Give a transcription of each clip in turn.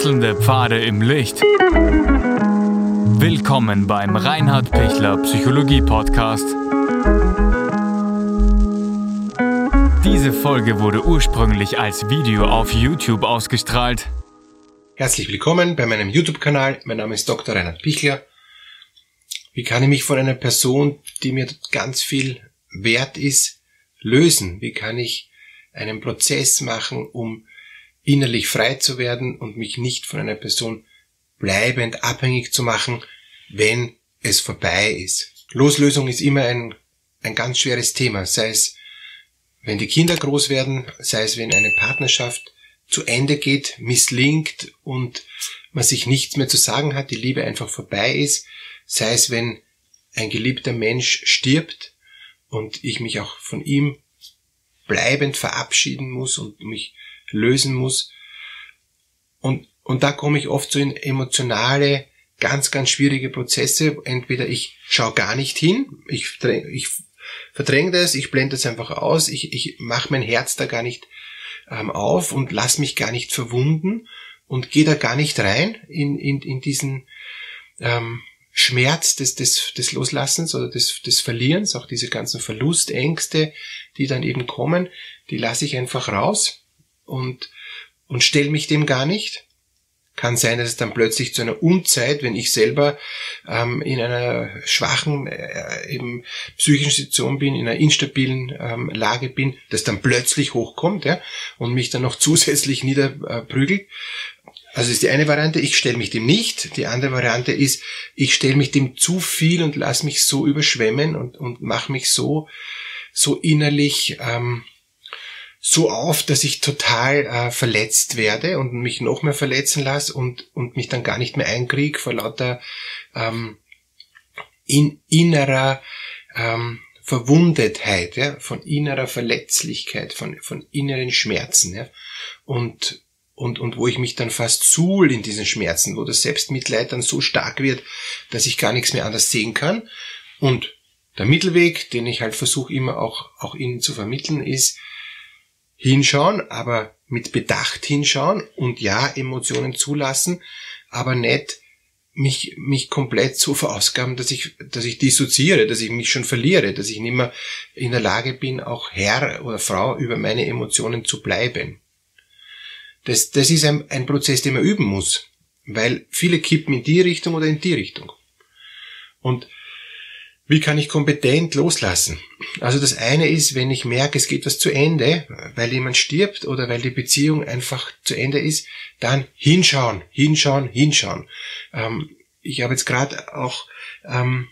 Wechselnde Pfade im Licht. Willkommen beim Reinhard Pichler Psychologie Podcast. Diese Folge wurde ursprünglich als Video auf YouTube ausgestrahlt. Herzlich willkommen bei meinem YouTube-Kanal. Mein Name ist Dr. Reinhard Pichler. Wie kann ich mich von einer Person, die mir ganz viel wert ist, lösen? Wie kann ich einen Prozess machen, um innerlich frei zu werden und mich nicht von einer Person bleibend abhängig zu machen, wenn es vorbei ist. Loslösung ist immer ein, ein ganz schweres Thema, sei es wenn die Kinder groß werden, sei es wenn eine Partnerschaft zu Ende geht, misslingt und man sich nichts mehr zu sagen hat, die Liebe einfach vorbei ist, sei es wenn ein geliebter Mensch stirbt und ich mich auch von ihm bleibend verabschieden muss und mich lösen muss. Und, und da komme ich oft so in emotionale, ganz, ganz schwierige Prozesse. Entweder ich schaue gar nicht hin, ich, ich verdränge das, ich blende das einfach aus, ich, ich mache mein Herz da gar nicht ähm, auf und lass mich gar nicht verwunden und gehe da gar nicht rein in, in, in diesen ähm, Schmerz des, des, des Loslassens oder des, des Verlierens, auch diese ganzen Verlustängste, die dann eben kommen, die lasse ich einfach raus und, und stelle mich dem gar nicht. Kann sein, dass es dann plötzlich zu einer Unzeit, wenn ich selber ähm, in einer schwachen äh, eben psychischen Situation bin, in einer instabilen ähm, Lage bin, das dann plötzlich hochkommt ja, und mich dann noch zusätzlich niederprügelt. Also ist die eine Variante, ich stelle mich dem nicht. Die andere Variante ist, ich stelle mich dem zu viel und lass mich so überschwemmen und, und mache mich so, so innerlich ähm, so auf, dass ich total äh, verletzt werde und mich noch mehr verletzen lasse und, und mich dann gar nicht mehr einkrieg vor lauter ähm, in innerer ähm, Verwundetheit, ja, von innerer Verletzlichkeit, von, von inneren Schmerzen. Ja, und, und, und wo ich mich dann fast suhl in diesen Schmerzen, wo das Selbstmitleid dann so stark wird, dass ich gar nichts mehr anders sehen kann. Und der Mittelweg, den ich halt versuche immer auch, auch Ihnen zu vermitteln, ist hinschauen, aber mit Bedacht hinschauen und ja, Emotionen zulassen, aber nicht mich, mich komplett so verausgaben, dass ich, dass ich dissoziiere, dass ich mich schon verliere, dass ich nicht mehr in der Lage bin, auch Herr oder Frau über meine Emotionen zu bleiben. Das, das ist ein, ein Prozess, den man üben muss, weil viele kippen in die Richtung oder in die Richtung. Und wie kann ich kompetent loslassen? Also das eine ist, wenn ich merke, es geht was zu Ende, weil jemand stirbt oder weil die Beziehung einfach zu Ende ist, dann hinschauen, hinschauen, hinschauen. Ähm, ich habe jetzt gerade auch ähm,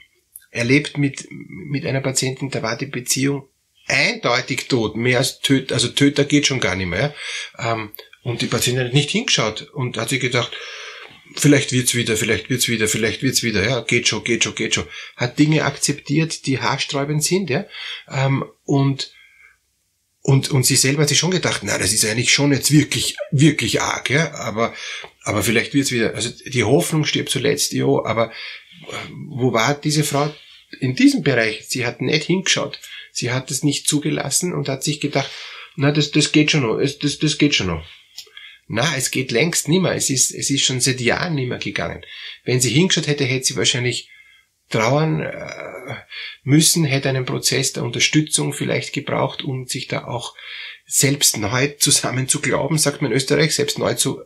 erlebt mit, mit einer Patientin, da war die Beziehung eindeutig tot, mehr als Töter, also Töter geht schon gar nicht mehr. Ähm, und die Patientin hat nicht hingeschaut und hat sich gedacht, vielleicht wird's wieder, vielleicht wird's wieder, vielleicht wird's wieder, ja, geht schon, geht schon, geht schon. Hat Dinge akzeptiert, die haarsträubend sind, ja, ähm, und und, und sie selber hat sich schon gedacht, na, das ist eigentlich schon jetzt wirklich, wirklich arg, ja, aber, aber vielleicht wird's wieder, also die Hoffnung stirbt zuletzt, jo, aber äh, wo war diese Frau in diesem Bereich? Sie hat nicht hingeschaut. Sie hat es nicht zugelassen und hat sich gedacht, na, das, das geht schon noch, das, das geht schon noch. Na, es geht längst nimmer. Es ist, es ist schon seit Jahren nimmer gegangen. Wenn sie hingeschaut hätte, hätte sie wahrscheinlich trauern äh, müssen, hätte einen Prozess der Unterstützung vielleicht gebraucht, um sich da auch selbst neu zusammen zu glauben, sagt man in Österreich, selbst neu zu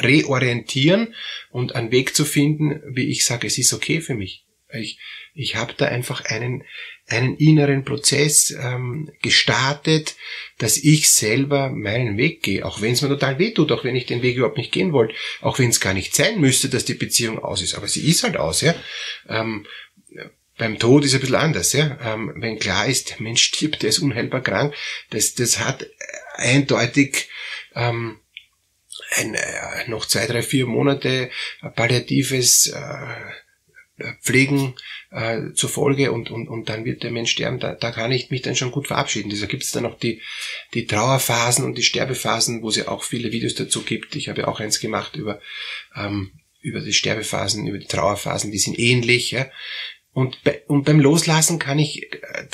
reorientieren und einen Weg zu finden, wie ich sage, es ist okay für mich. Ich, ich habe da einfach einen, einen inneren Prozess ähm, gestartet, dass ich selber meinen Weg gehe, auch wenn es mir total wehtut, auch wenn ich den Weg überhaupt nicht gehen wollte, auch wenn es gar nicht sein müsste, dass die Beziehung aus ist. Aber sie ist halt aus, ja. Ähm, beim Tod ist ein bisschen anders, ja. Ähm, wenn klar ist, der Mensch stirbt, der ist unheilbar krank, das, das hat eindeutig ähm, ein, äh, noch zwei, drei, vier Monate palliatives äh, Pflegen äh, zur Folge und, und, und dann wird der Mensch sterben, da, da kann ich mich dann schon gut verabschieden. Deshalb gibt es dann noch die, die Trauerphasen und die Sterbephasen, wo es ja auch viele Videos dazu gibt. Ich habe ja auch eins gemacht über, ähm, über die Sterbephasen, über die Trauerphasen, die sind ähnlich. Ja? Und, bei, und beim Loslassen kann ich,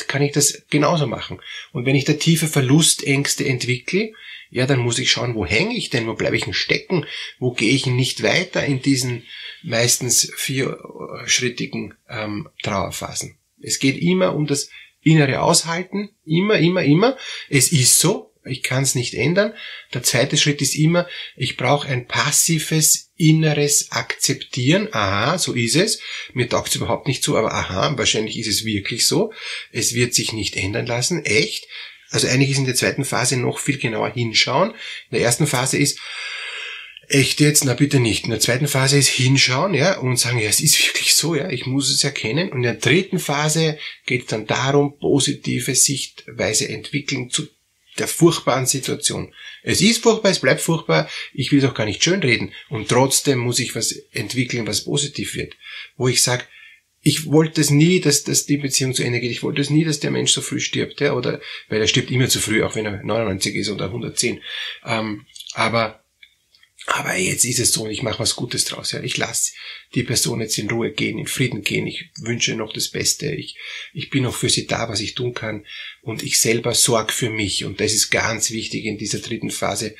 kann ich das genauso machen. Und wenn ich da tiefe Verlustängste entwickle, ja, dann muss ich schauen, wo hänge ich denn, wo bleibe ich denn stecken, wo gehe ich nicht weiter in diesen meistens vierschrittigen ähm, Trauerphasen. Es geht immer um das innere Aushalten, immer, immer, immer. Es ist so, ich kann es nicht ändern. Der zweite Schritt ist immer, ich brauche ein passives inneres Akzeptieren. Aha, so ist es. Mir taugt es überhaupt nicht zu, aber aha, wahrscheinlich ist es wirklich so. Es wird sich nicht ändern lassen. Echt. Also eigentlich ist in der zweiten Phase noch viel genauer hinschauen. In der ersten Phase ist, echt jetzt, na bitte nicht. In der zweiten Phase ist hinschauen, ja, und sagen, ja, es ist wirklich so, ja, ich muss es erkennen. Und in der dritten Phase geht es dann darum, positive Sichtweise entwickeln zu der furchtbaren Situation. Es ist furchtbar, es bleibt furchtbar, ich will doch gar nicht schönreden. Und trotzdem muss ich was entwickeln, was positiv wird. Wo ich sage, ich wollte es nie, dass, dass die Beziehung zu Ende geht. Ich wollte es nie, dass der Mensch so früh stirbt, ja, oder, weil er stirbt immer zu früh, auch wenn er 99 ist oder 110. Ähm, aber aber jetzt ist es so und ich mache was Gutes draus. Ja. Ich lasse die Person jetzt in Ruhe gehen, in Frieden gehen. Ich wünsche noch das Beste. Ich, ich bin noch für sie da, was ich tun kann. Und ich selber sorge für mich. Und das ist ganz wichtig in dieser dritten Phase.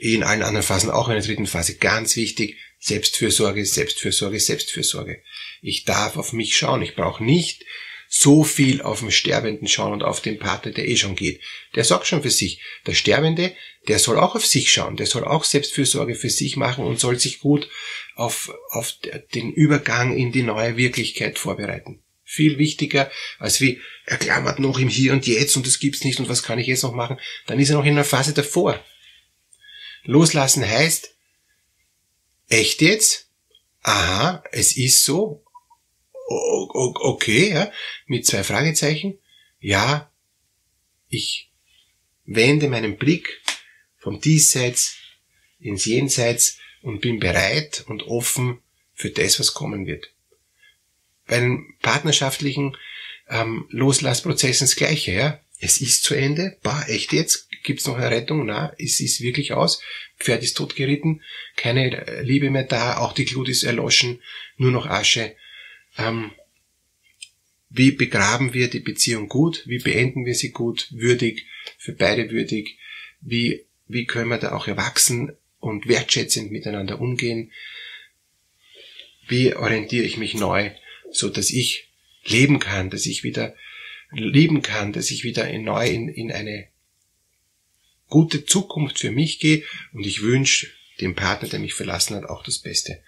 In allen anderen Phasen auch in der dritten Phase. Ganz wichtig. Selbstfürsorge, Selbstfürsorge, Selbstfürsorge. Ich darf auf mich schauen. Ich brauche nicht so viel auf den Sterbenden schauen und auf den Partner, der eh schon geht. Der sorgt schon für sich. Der Sterbende, der soll auch auf sich schauen. Der soll auch Selbstfürsorge für sich machen und soll sich gut auf, auf den Übergang in die neue Wirklichkeit vorbereiten. Viel wichtiger, als wie, er klammert noch im Hier und Jetzt und das gibt's nicht und was kann ich jetzt noch machen? Dann ist er noch in einer Phase davor. Loslassen heißt, echt jetzt? Aha, es ist so okay, ja, mit zwei Fragezeichen. Ja, ich wende meinen Blick vom Diesseits ins Jenseits und bin bereit und offen für das, was kommen wird. Bei den partnerschaftlichen ähm, Loslassprozessen das Gleiche, ja. Es ist zu Ende, bah, echt jetzt? Gibt's noch eine Rettung? Na, es ist wirklich aus. Pferd ist totgeritten, keine Liebe mehr da, auch die Glut ist erloschen, nur noch Asche. Ähm, wie begraben wir die Beziehung gut? Wie beenden wir sie gut, würdig, für beide würdig? Wie, wie können wir da auch erwachsen und wertschätzend miteinander umgehen? Wie orientiere ich mich neu, so dass ich leben kann, dass ich wieder lieben kann, dass ich wieder in neu in, in eine gute Zukunft für mich gehe und ich wünsche dem Partner, der mich verlassen hat, auch das Beste.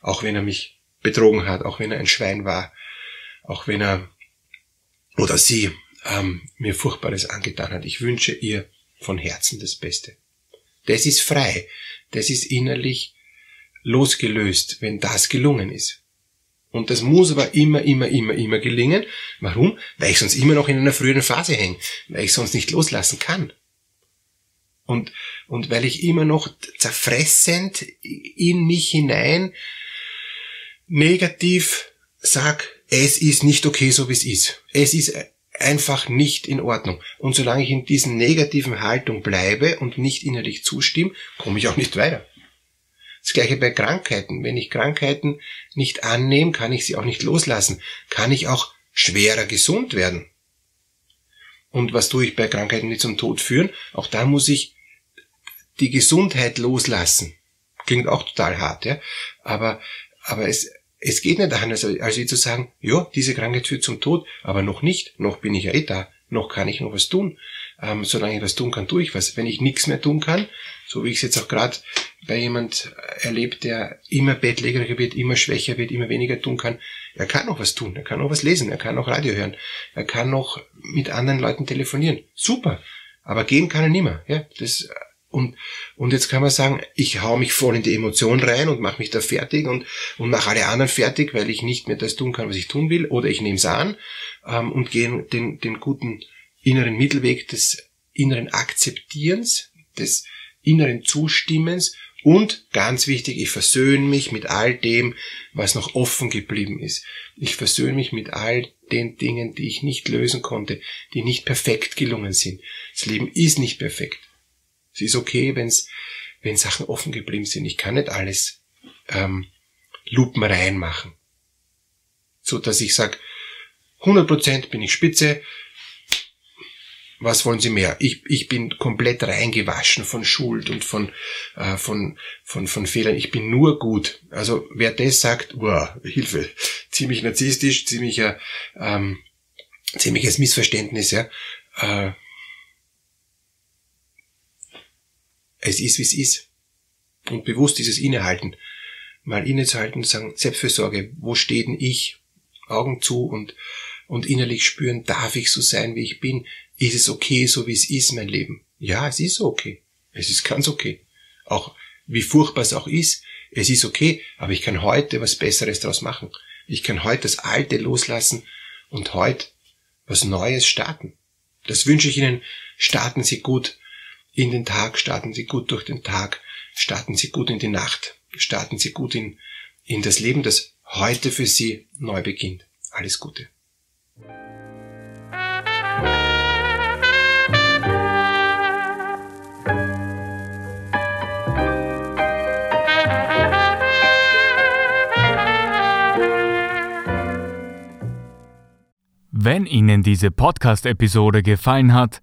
Auch wenn er mich betrogen hat, auch wenn er ein Schwein war, auch wenn er oder sie ähm, mir Furchtbares angetan hat. Ich wünsche ihr von Herzen das Beste. Das ist frei, das ist innerlich losgelöst, wenn das gelungen ist. Und das muss aber immer, immer, immer, immer gelingen. Warum? Weil ich sonst immer noch in einer früheren Phase hänge, weil ich sonst nicht loslassen kann. Und, und weil ich immer noch zerfressend in mich hinein negativ sag, es ist nicht okay, so wie es ist. Es ist einfach nicht in Ordnung. Und solange ich in diesen negativen Haltung bleibe und nicht innerlich zustimme, komme ich auch nicht weiter. Das gleiche bei Krankheiten. Wenn ich Krankheiten nicht annehme, kann ich sie auch nicht loslassen. Kann ich auch schwerer gesund werden. Und was tue ich bei Krankheiten, die zum Tod führen? Auch da muss ich die Gesundheit loslassen. Klingt auch total hart, ja. Aber, aber es, es geht nicht anders, als zu sagen, ja, diese Krankheit führt zum Tod, aber noch nicht, noch bin ich ja eh da, noch kann ich noch was tun. Ähm, solange ich was tun kann, tue ich was. Wenn ich nichts mehr tun kann, so wie ich es jetzt auch gerade bei jemand erlebt, der immer bettlägeriger wird, immer schwächer wird, immer weniger tun kann, er kann noch was tun, er kann noch was lesen, er kann noch Radio hören, er kann noch mit anderen Leuten telefonieren. Super. Aber gehen kann er nimmer. Ja, das und, und jetzt kann man sagen, ich hau mich voll in die Emotion rein und mache mich da fertig und, und mache alle anderen fertig, weil ich nicht mehr das tun kann, was ich tun will. Oder ich nehme es an ähm, und gehe den, den guten inneren Mittelweg des inneren Akzeptierens, des inneren Zustimmens und ganz wichtig, ich versöhne mich mit all dem, was noch offen geblieben ist. Ich versöhne mich mit all den Dingen, die ich nicht lösen konnte, die nicht perfekt gelungen sind. Das Leben ist nicht perfekt. Es ist okay, wenn's, wenn Sachen offen geblieben sind. Ich kann nicht alles ähm, lupenrein machen. so dass ich sage, 100% bin ich spitze, was wollen Sie mehr? Ich, ich bin komplett reingewaschen von Schuld und von, äh, von, von, von Fehlern. Ich bin nur gut. Also wer das sagt, wow, Hilfe, ziemlich narzisstisch, ziemlicher, ähm, ziemliches Missverständnis, ja. Äh, es ist, wie es ist. Und bewusst dieses Innehalten. Mal innezuhalten und sagen, Selbstfürsorge, wo steht denn ich? Augen zu und, und innerlich spüren, darf ich so sein, wie ich bin? Ist es okay, so wie es ist, mein Leben? Ja, es ist okay. Es ist ganz okay. Auch wie furchtbar es auch ist, es ist okay, aber ich kann heute was Besseres daraus machen. Ich kann heute das Alte loslassen und heute was Neues starten. Das wünsche ich Ihnen. Starten Sie gut in den Tag, starten Sie gut durch den Tag, starten Sie gut in die Nacht, starten Sie gut in, in das Leben, das heute für Sie neu beginnt. Alles Gute. Wenn Ihnen diese Podcast-Episode gefallen hat,